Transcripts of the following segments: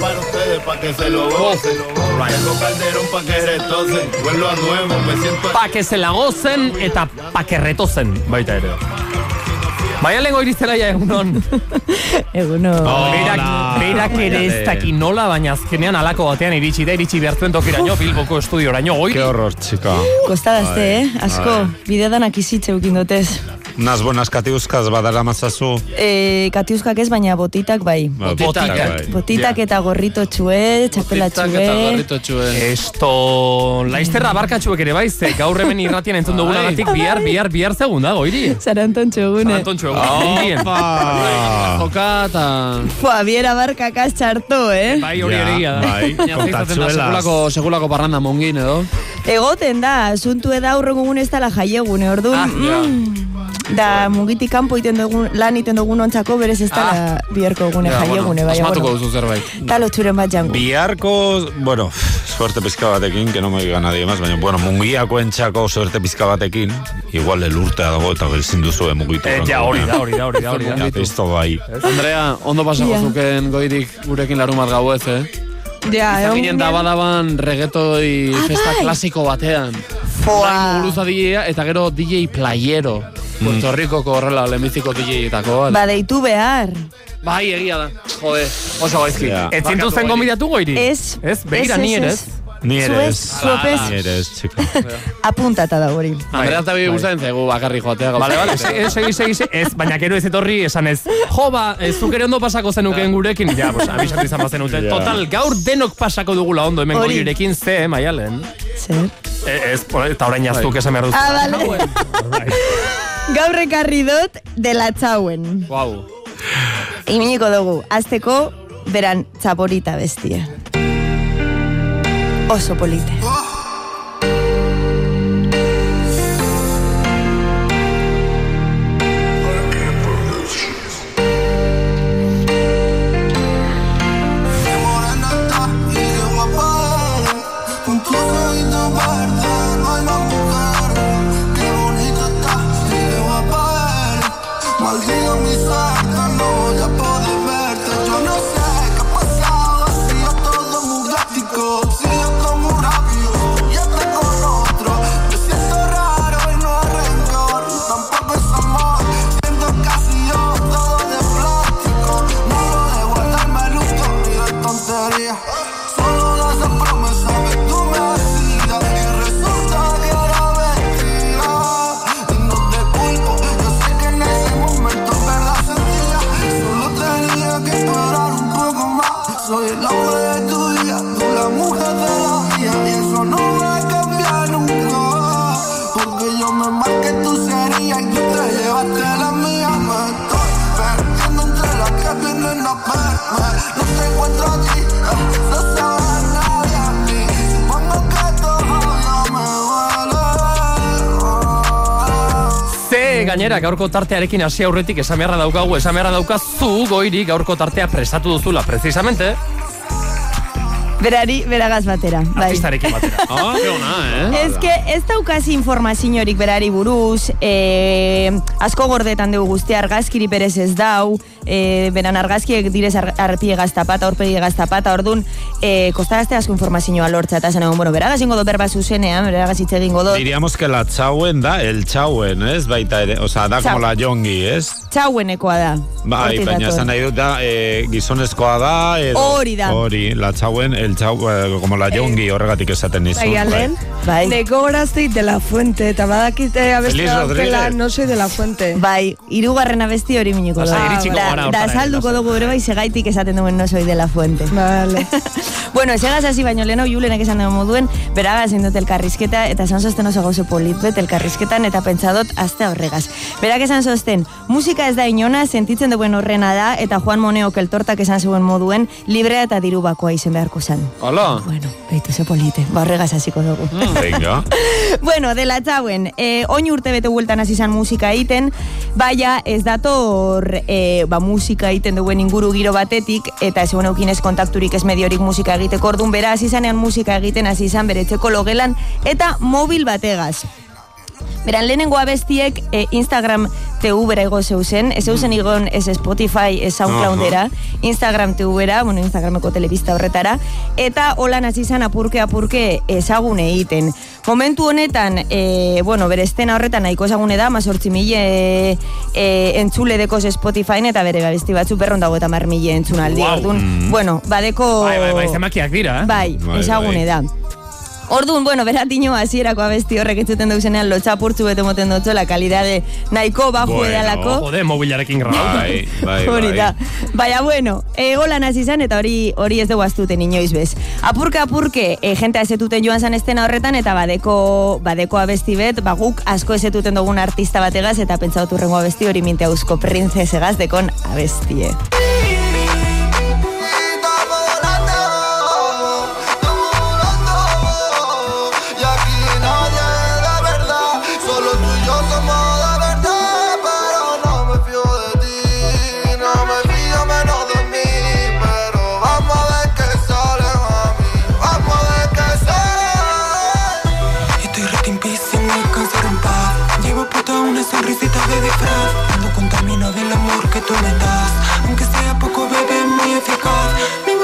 para ustedes, pa' que se lo gocen. Tengo calderón pa' que retocen. Vuelvo a nuevo, me siento... Pa que se la gocen eta pa que retozen, baita ere. Baina lengo iriztela ja egunon. Egunon. Berak, berak ere ez daki nola, baina azkenean alako batean iritsi da, iritsi behartuen tokiraino, Bilboko estudioraino, Qué goiri. horror, chica. Kostadazte, eh? Asko, bide danak izitze ukin dutez. Unas buenas katiuzkaz badara mazazu. E, katiuzkak ez, baina botitak bai. Botitak, bai. Botitak eta gorrito txue, txapela Titak eta txue. gorrito txue. Esto, laizterra barkatxuek ere baize, gaur hemen irratian entzun dugunagatik bihar, bihar, bihar segun da, goiri. Zaranton txogune. Antontxo, egun. Opa! Joka eta... Fua, biera barkakaz txarto, eh? Bai, hori egia da. Bai, da kontatzuelas. segulako, segulako parranda mongin edo. Egoten da, asuntu eda aurrengo egun ez dala jaiegune, orduan. Ah, ja. mm, da mugitik kanpo iten dugun, lan iten dugun ontzako berez ez dala biharko egune Ja, jaiegune, bueno, bai. Asmatuko duzu zerbait. Talo txuren bat jango. Biharko, bueno, suerte pizka batekin, que no me diga nadie más, baina, bueno, mungiako entxako suerte pizka batekin, igual elurtea dago eta ezin duzu mugitu. Eh, ja, hori da, hori da, hori da, hori da. Ja, pisto bai. Andrea, ondo pasako Ja. zuken goirik gurekin larumat gau ez, eh? Ja, Izan ginen da badaban regetoi festa bai. klasiko batean. Foa. Guruza DJ eta gero DJ Playero. Puerto Ricoko horrela lehenbiziko DJ-etako. Ba, deitu behar. Bai, egia da. Jode, oso gaizki. Ja. Ez zintuzen gomidatu goiri? Ez. Ez, begira Ez, ni ez, ez. ez. Ni ere Zuez, ez. zuopez. Ni ere ez, chica. Apuntata da hori. Andrea eta bi gustatzen zaigu bakarri joatea. Vale, vale, segi, segi, segi, ez, baina gero ez etorri esan ez. Jo, ba, ez zuk ere ondo pasako zenuken gurekin, ja, pues, abisatu izan bazen ute. Ja. Total, gaur denok pasako dugula ondo hemen Hori. goirekin ze, eh, maialen. Zer? E, ez, eta orain jaztuk esan behar duzu. Ah, bale. Gaur ekarri dut dela txauen. Guau. Iminiko dugu, azteko beran txaporita bestia. Oso polite. morena yeah. Gainera, gaurko tartearekin hasi aurretik esan beharra daukagu, esan beharra daukazu goiri gaurko tartea prestatu duzula, precisamente, Berari, beragaz batera. Bai. artistarekin batera. Ah, que ona, eh? Ez que ez daukaz informaziorik berari buruz, e, asko gordetan dugu guzti argazkiri berez ez dau, e, beran argazkiek direz ar, arpie gaztapata, orpegi gaztapata, orduan, e, kostadazte asko informazioa lortza, eta zen egon, bueno, beragaz ingo do berba zuzenean, beragaz hitz egingo do, Diríamos que la txauen da, el txauen, ez? Baita ere, o sea, da como la jongi, ez? txauenekoa da. Bai, baina esan nahi dut da, e, gizonezkoa da, edo... Hori da. Hori, la txauen, el txau, eh, como la jongi, horregatik esaten nizu. Bai, Alen. Bai. Neko gorazteit de la fuente, eta badakite Rodríguez. no soy de la fuente. Bai, irugarren abesti hori miniko Lasai, dugu. iritsiko Da, gara da salduko dugu ere bai segaitik esaten duen no soy de la fuente. Vale. bueno, esegaz hasi baino leno, julenek esan dugu moduen, beraga zein dut elkarrizketa, eta esan zosten oso gauze polit bet elkarrizketan, eta pentsadot azte horregaz. Berak esan zosten, musika ez da inona, sentitzen duen horrena da, eta Juan Moneo keltortak esan zuen moduen, librea eta diru bakoa izen beharko zen. Hola. Bueno, beitu ze polite, ba horregaz hasiko dugu. Venga. bueno, dela txauen, eh, oin urte bete bueltan hasi izan musika egiten, baina ez dator eh, ba, musika egiten duen inguru giro batetik, eta ez ez kontakturik ez mediorik musika egiteko orduan bera hasi musika egiten hasi izan bere etxeko logelan, eta mobil bategaz. Beran, lehenengo abestiek eh, Instagram TV-era ego zeuzen, ez zeuzen igon ez Spotify, ez SoundCloudera, Instagram TV-era, bueno, Instagrameko telebista horretara, eta holan hasi izan apurke apurke ezagun egiten. Momentu honetan, e, bueno, bere estena horretan nahiko ezagune da, mazortzi mila e, e, entzule dekoz Spotify eta bere abesti batzu berron dago eta mar mila entzunaldi. Wow. Orduan, bueno, badeko... Bai, bai, bai, zemakiak dira, eh? Bai, Bai, ezagune bai. da. Orduan, bueno, beratino hasierako abesti horrek entzuten duzenean lotxapurtzu bete moten dutzola kalidade nahiko baju Bueno. edalako. Jode, mobilarekin grabauta. Bai, bai, Hori bai. da. Baina, bueno, egolan hasi izan eta hori hori ez dugu astuten inoiz bez. Apurka apurke, e, jente ezetuten joan zan estena horretan eta badeko, badeko abesti bet, ba, guk asko ezetuten dugun artista bategaz eta pentsatu rengo abesti hori minte hauzko printzesegaz dekon abestie. Sonrisita de disfraz. Ando con camino del amor que tú me das. Aunque sea poco bebé, muy eficaz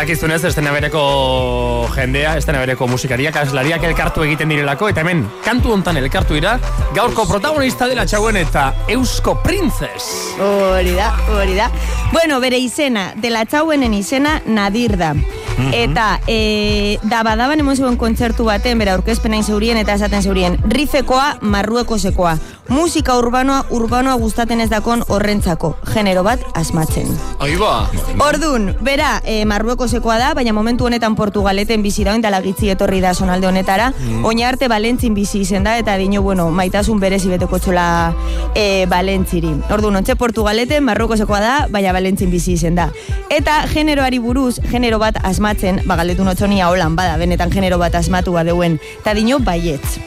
corazón Dakizunez, estena bereko jendea, estena bereko musikariak, aslariak elkartu egiten direlako, eta hemen, kantu hontan elkartu dira, gaurko protagonista dela txauen eta Eusko Princess. Hori da, hori da. Bueno, bere izena, dela txauenen izena Nadir da. Eta e, da badaban emon zegoen kontzertu baten, bera aurkezpenain zeurien eta esaten zeurien, rifekoa, marruekosekoa. Musika urbanoa, urbanoa gustaten ez dakon horrentzako. Genero bat asmatzen. Ahí ba. Ordun, bera, e, marruekosekoa da, baina momentu honetan Portugaleten bizi da, eta lagitzi etorri da sonalde honetara. Oina arte Balentzin bizi izen da, eta dino, bueno, maitasun berezi beteko txola e, Balentziri. Ordun, ontxe Portugaleten marruekosekoa da, baina Balentzin bizi izen da. Eta generoari buruz, genero bat asmatzen, bagaldetu notxonia holan, bada, benetan genero bat asmatu badeuen, eta dino baietz.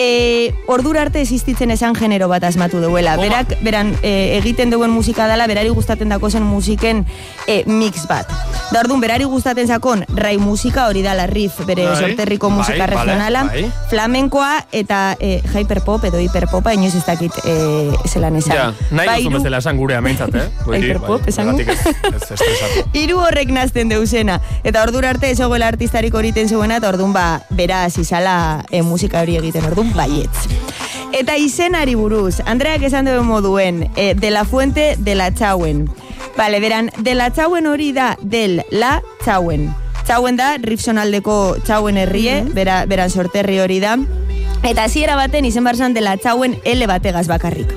E, ordura arte existitzen esan genero bat asmatu duela. Oma. Berak, beran, e, egiten duen musika dela, berari gustaten dako zen musiken e, mix bat. Da orduan, berari gustaten zakon rai musika, hori dala riff, bere Bai, sorterriko bai, musika bale, regionala, bai. flamenkoa eta e, hyperpop edo hiperpopa, inoiz ez dakit e, zelan esan. Ja, nahi Ba, duzu hiru- bezala esan gure ameintzat, eh? Hyperpop, ez, ez estresatu. Hiru horrek nazten deuzena. Eta ordura arte ez artistarik horiten zeuena, eta ordun ba, bera zizala e, musika hori egiten, ordun baietz. Eta izenari buruz, Andreak esan duen moduen, e, de la fuente de la txauen. Bale, beran, de la txauen hori da, del la txauen. Txauen da, rifsonaldeko txauen herrie, bera, beran sorterri hori da. Eta hasiera baten izen barzan de la txauen L bategaz bakarrik.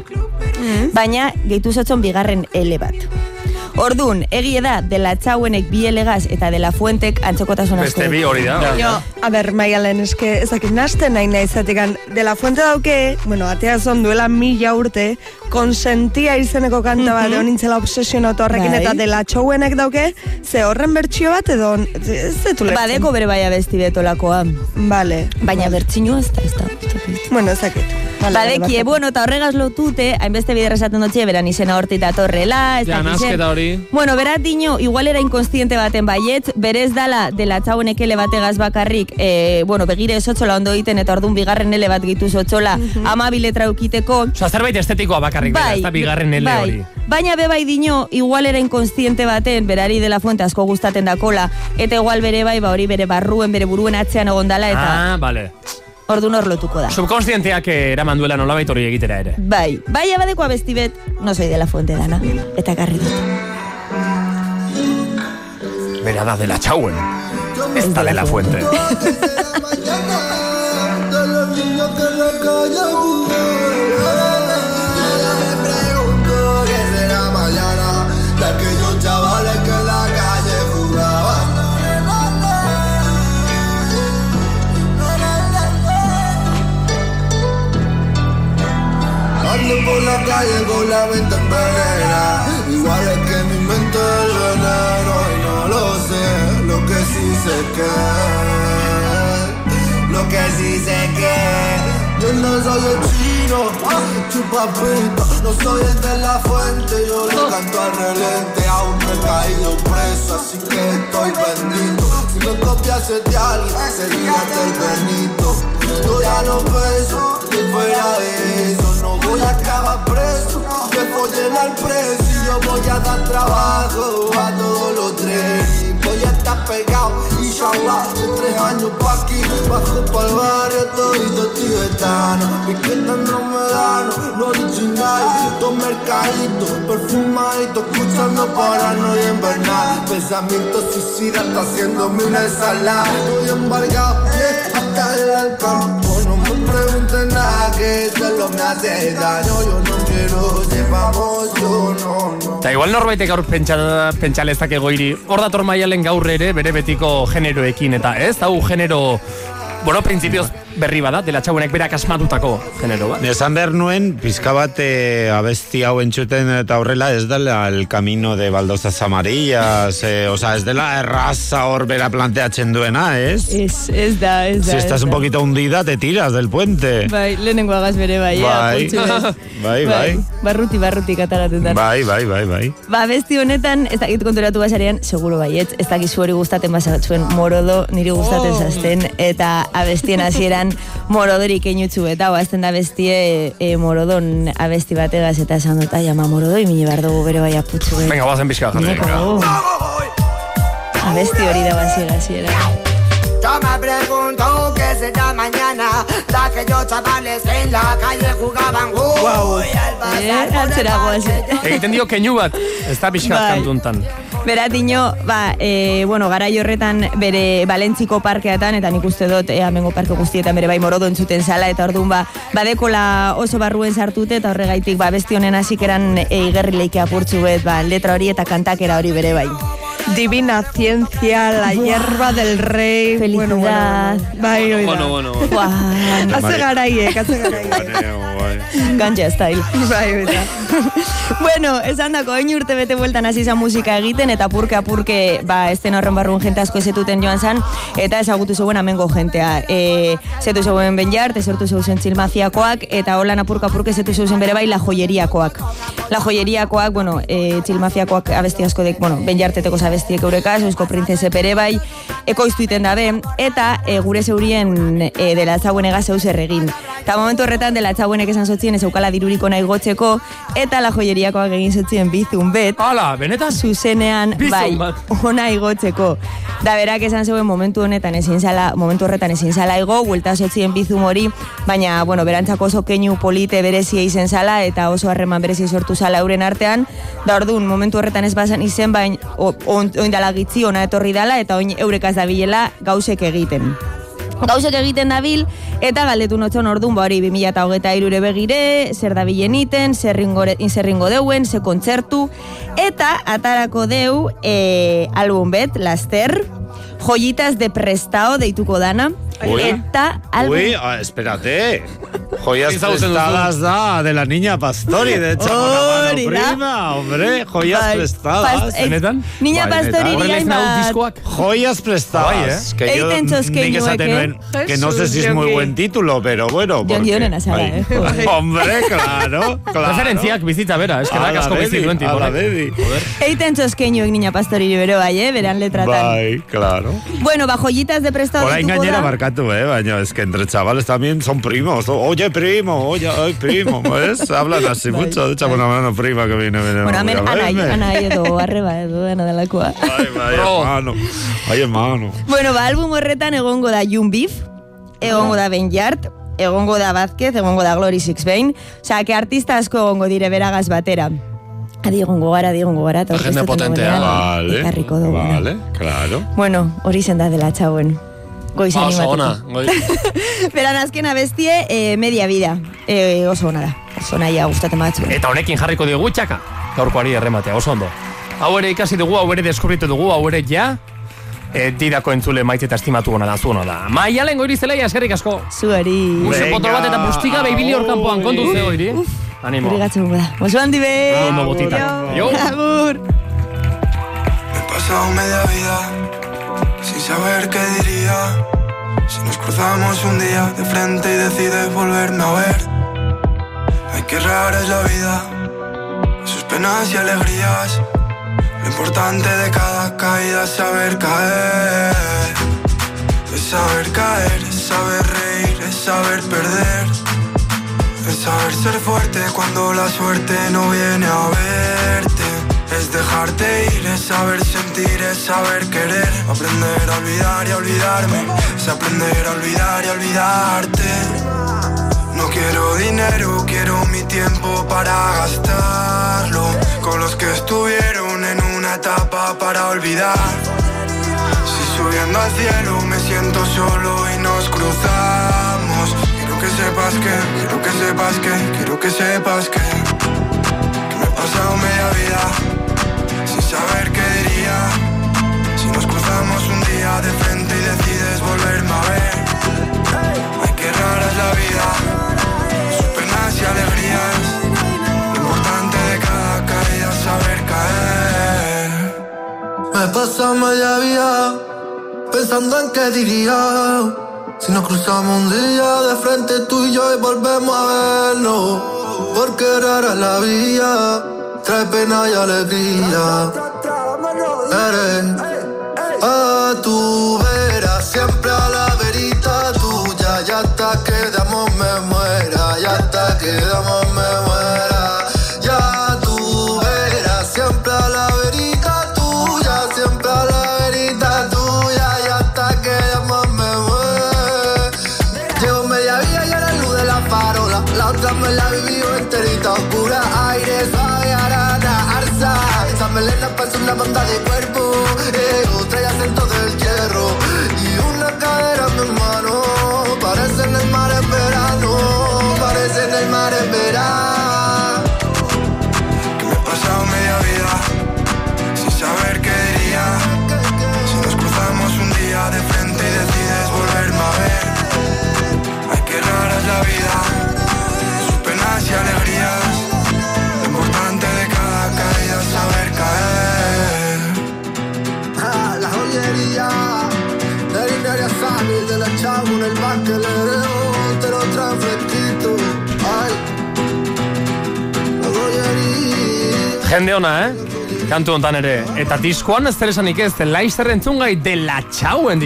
Baina, gehitu zatzon bigarren L bat. Ordun, egie da, dela txauenek bi elegaz eta dela fuentek antzokotasun asko. Beste bi hori da. Jo, a ber, maialen, eske, ezakit nazten nahi nahi zatekan, de la fuente dauke, bueno, atea zon duela mila urte, konsentia izeneko kanta bat, egon nintzela obsesionatu horrekin, Bai. eta de la txouenek dauke, ze horren bertsio bat, edo, ez detu lertzen. Badeko bere baia besti betolakoa. Vale. Baina bertxinua ez da, ez da. Bueno, ezakit. Vale, Badekie, vale, bueno, eta horregaz lotute, hainbeste bider esaten dutxe, beran izena hortita torrela, ez Ja, nasketa hori. Bueno, berat dino, igual era inkonstiente baten baietz, berez dala dela txauenek ele bategaz bakarrik, e, bueno, begire esotxola ondo egiten, eta ordun bigarren ele bat gitu zotxola, ama biletra ukiteko, Osa, zerbait estetikoa bakarrik dela, ez da bigarren ele bai. hori. Baina be bai dino, igual era inkonstiente baten, berari dela fuente asko gustaten dakola, eta igual bere bai, ba hori bere barruen, bere buruen atzean egon dala, eta Ah, vale. Ordun hor lotuko da. Subkonstienteak eraman duela nolabait hori egitera ere. Bai, bai abadeko abesti bet, no soy de la fuente dana, eta garri dut. Bera da dela txauen. Ez da dela fuente. De Ando por la calle con la mente en Igual es que mi mente el veneno y no lo sé. Lo que sí sé que, lo que sí sé que, yo no soy el chino, chupapito, no soy el de la fuente, yo le canto al relente, aún no he caído preso, así que estoy bendito. Si lo copiase de alguien, sería del Benito. Yo ya no peso, ni fuera de eso, no voy a acabar preso, que follen al precio, y yo voy a dar trabajo a todos los tres. Y Voy a estar pegado, inshallah, de tres años pa' aquí, bajo pa'l barrio, todito tibetano, piqueta no me dan, no original, todo mercadito, perfumadito, escuchando paranoia invernal, pensamiento suicida, está haciéndome una ensalada, estoy embargado, hasta el alcampo, no me pregunten nada, que solo me hace daño, yo no quiero ser famoso, no, no. Eta igual norbaitek gaur pentsa, pentsa lezake goiri. Hor dator maialen gaur ere bere betiko generoekin eta ez, hau genero Bueno, printzipioz berri bada, dela txauenek berak asmatutako genero bat. Esan behar nuen, pizka bat eh, abesti hau entzuten eta horrela ez dela el camino de baldozas amarillas, eh, oza, ez dela erraza hor bera planteatzen duena, ez? Ez, ez da, ez da. Si estás da. un poquito hundida, te tiras del puente. Bai, lehenengo agaz bere bai, Bai. apurtxu bez. Bai, bai. Barruti, barruti kataratetan. Bai, bai, bai, bai. Ba, besti honetan, ez dakit konturatu basarean, seguro baiet, ez dakit zuhori gustaten basatzuen morodo, niri gustaten zazten, eta abestien hasieran morodorik einutzu, eta oazten da bestie e, morodon abesti bategaz, eta esan dut, ai, ama morodo, imini behar dugu bere bai aputzu. eh. Venga, guazen pixka jarri. Neko, Abesti hori da basiera hasieran. Yo me pregunto qué será mañana La que yo chavales en la calle jugaban Uy, al pasar Eh, por el parque Egiten dio keinu bat, ez da pixka Bai. Kantuntan. Beratino, ba, e, bueno, garai horretan bere Balentziko parkeatan, eta nik uste dut, e, amengo parke guztietan bere bai morodo entzuten zala, eta orduan ba, badekola oso barruen sartute, eta horregaitik, ba, besti honen hasikeran e, igerri leike apurtzu bet, ba, letra hori eta kantakera hori bere bai. Divina ciencia, la hierba del rey. Bueno, bueno, Felicidad. bueno. Bai, oida. Bueno, bueno, bueno. Buah, Hace garaiek, hace garaiek. ganja style. bai, oida. Bueno, esan dako, oin urte bete bueltan hasi izan musika egiten, eta apurke apurke, ba, esten horren barrun jente asko ezetuten joan zan, eta ezagutu zegoen amengo jentea. E, zetu zegoen benjart, ezertu zeuzen txilmaziakoak, eta holan apurka apurke zetu zeuzen bere bai la joyeriakoak. La joyeriakoak, bueno, e, txilmaziakoak abesti asko dek, bueno, benjarteteko abestiek eurekaz, eusko printzese bere bai, ekoiztu iten dabe, eta e, gure zeurien e, dela zauenega zeu zer egin. Eta momentu horretan dela zauenek esan sotzien ez eukala diruriko nahi gotzeko, eta la joyeriakoak egin sotzien bizun bet, Hala, benetan? zuzenean bai, ona igotzeko. Da berak esan zeuen momentu honetan ezin zala, momentu horretan ezin zala igo, buelta sotzien bizum hori, baina, bueno, berantzako oso keinu polite berezia izen zala, eta oso harreman berezi sortu zala euren artean, da orduan, momentu horretan ez bazan izen, baina o- on- oindala gitzi, ona etorri dala, eta oin eurekaz dabilela gauzek egiten gauzek egiten dabil, eta galdetu notzon orduan, ba hori 2008 irure begire, zer dabilen iten, zer ringo deuen, ze kontzertu, eta atarako deu e, album bet, laster, joyitas de prestao deituko dana, Ui. eta album... Uy, ah, espérate. Joyas prestadas da de la niña Pastori, de hecho, mano da. prima, hombre, joyas Bai, prestadas. eh, Benetan? Niña Bai, Pastori diskoak. Joyas prestadas. Bai, Que yo nik esaten eh? nuen, que no sé si es muy buen título, pero bueno. Jon porque- Dionen azara, Bai. eh. Hombre, claro, claro. Referentziak bizitza bera, ez que da Ala asko bizi dedi, duen tipo. ala dedi. Eiten txoskeñuek Niña Pastori bero bai, eh, beran letratan. Bai, claro. Bueno, ba, joyitas de prestado Por ahí deituko da. barkatu, eh, baina es que entre chavales también son primos. Oye, primo, oye, primo, ¿ves? Hablan así mucho, de hecho, una mano prima que viene, viene. Bueno, anai, anai edo arreba edo dena delakoa. Ay, ay, Bro. hermano, ay, hermano. bueno, ba, album horretan egongo da Jun Beef, egongo da Ben Yard, egongo da Vázquez, egongo da Glory osea, que artista asko egongo dire beragaz batera. Adi egongo gara, adi egongo gara, aurkeztuten potentea. Vale, vale, claro. Bueno, hori zen da dela txauen. Goiz Ba, oso animatuko. ona. Goi. Beran azken abestie, eh, media vida. Eh, oso ona da. Oso naia gustaten batzuen. Eta honekin jarriko dugu txaka. Gaurkoari errematea, oso ondo. Hau ere ikasi dugu, hau ere deskubritu dugu, hau ere ja, e, didako entzule maite eta estimatu gona da, zuona da. Maialen goiri zelaia eskerrik asko. Zuari. Venga. potro bat eta bustika behibili hor kanpoan kontu ze goiri. Animo. Guri gatzen da. Oso handi be. Ondo botita. Agur. pasado media vida saber qué diría. Si nos cruzamos un día de frente y decides volverme a ver. Ay, qué rara es la vida, sus penas y alegrías. Lo importante de cada caída es saber caer. Es saber caer, es saber reír, es saber perder. Es saber ser fuerte cuando la suerte no viene a verte. Es dejarte ir, es saber sentir, es saber querer. Aprender a olvidar y a olvidarme. Es aprender a olvidar y a olvidarte. No quiero dinero, quiero mi tiempo para gastarlo. Con los que estuvieron en una etapa para olvidar. Si subiendo al cielo me siento solo y nos cruzamos. Quiero que sepas que, quiero que sepas que, quiero que sepas que, que me he pasado media vida Si nos cruzamos un día de frente y decides volverme a ver. Ay, qué rara es la vida, sus penas y alegrías. Lo importante de cada caída es saber caer. Me pasa media vida pensando en qué diría. Si nos cruzamos un día de frente tú y yo y volvemos a vernos. Porque rara es la vida, trae pena y alegría. Eres a tu Melena pasa una banda de cuerpo, eh, otra y acento del hierro. Y una cadera en Jende ona, eh? Kantu hontan ere. Eta diskoan ez zer esanik ez, Laister entzungai de la txauen